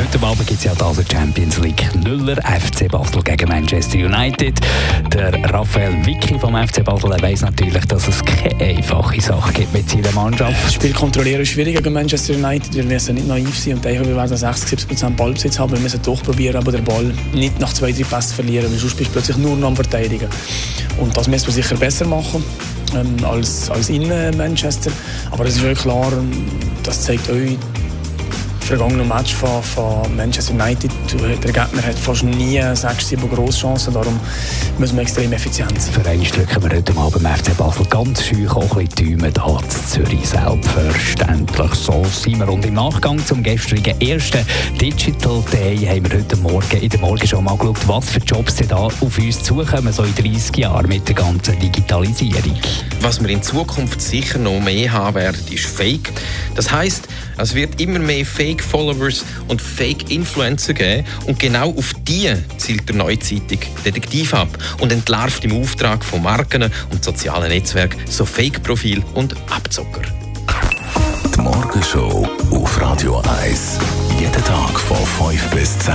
Heute Abend gibt es ja die Champions League Nuller FC Basel gegen Manchester United. Der Raphael Vicky vom FC Basel weiß natürlich, dass es keine einfache Sache gibt mit seiner Mannschaft. Das Spiel kontrollieren ist schwierig gegen Manchester United. Wir müssen nicht naiv sein und denken, wir werden 60 70 Ballbesitz haben. Wir müssen durchprobieren, aber den Ball nicht nach zwei, drei Pässen verlieren, weil sonst bist du plötzlich nur noch am Verteidigen. Und das müssen wir sicher besser machen ähm, als, als in Manchester. Aber es ist klar, das zeigt euch, vergangenen Match von, von Manchester United. Der Gegner hat fast nie sechs, sieben Grosschancen, darum müssen wir extrem effizient sein. Für einen drücken wir heute Abend beim FC Basel ganz schön auch ein bisschen die da zu Zürich. Selbstverständlich, so sind wir. Und im Nachgang zum gestrigen ersten Digital Day haben wir heute Morgen in der Morgen schon mal geschaut, was für Jobs da auf uns zukommen, so in 30 Jahren mit der ganzen Digitalisierung. Was wir in Zukunft sicher noch mehr haben werden, ist Fake. Das heißt, es wird immer mehr Fake-Followers und Fake-Influencer geben. Und genau auf die zielt der Neuzeitung Detektiv ab und entlarvt im Auftrag von Marken und sozialen Netzwerken so Fake-Profil und Abzocker. Die Morgenshow auf Radio 1. Jeden Tag von 5 bis 10.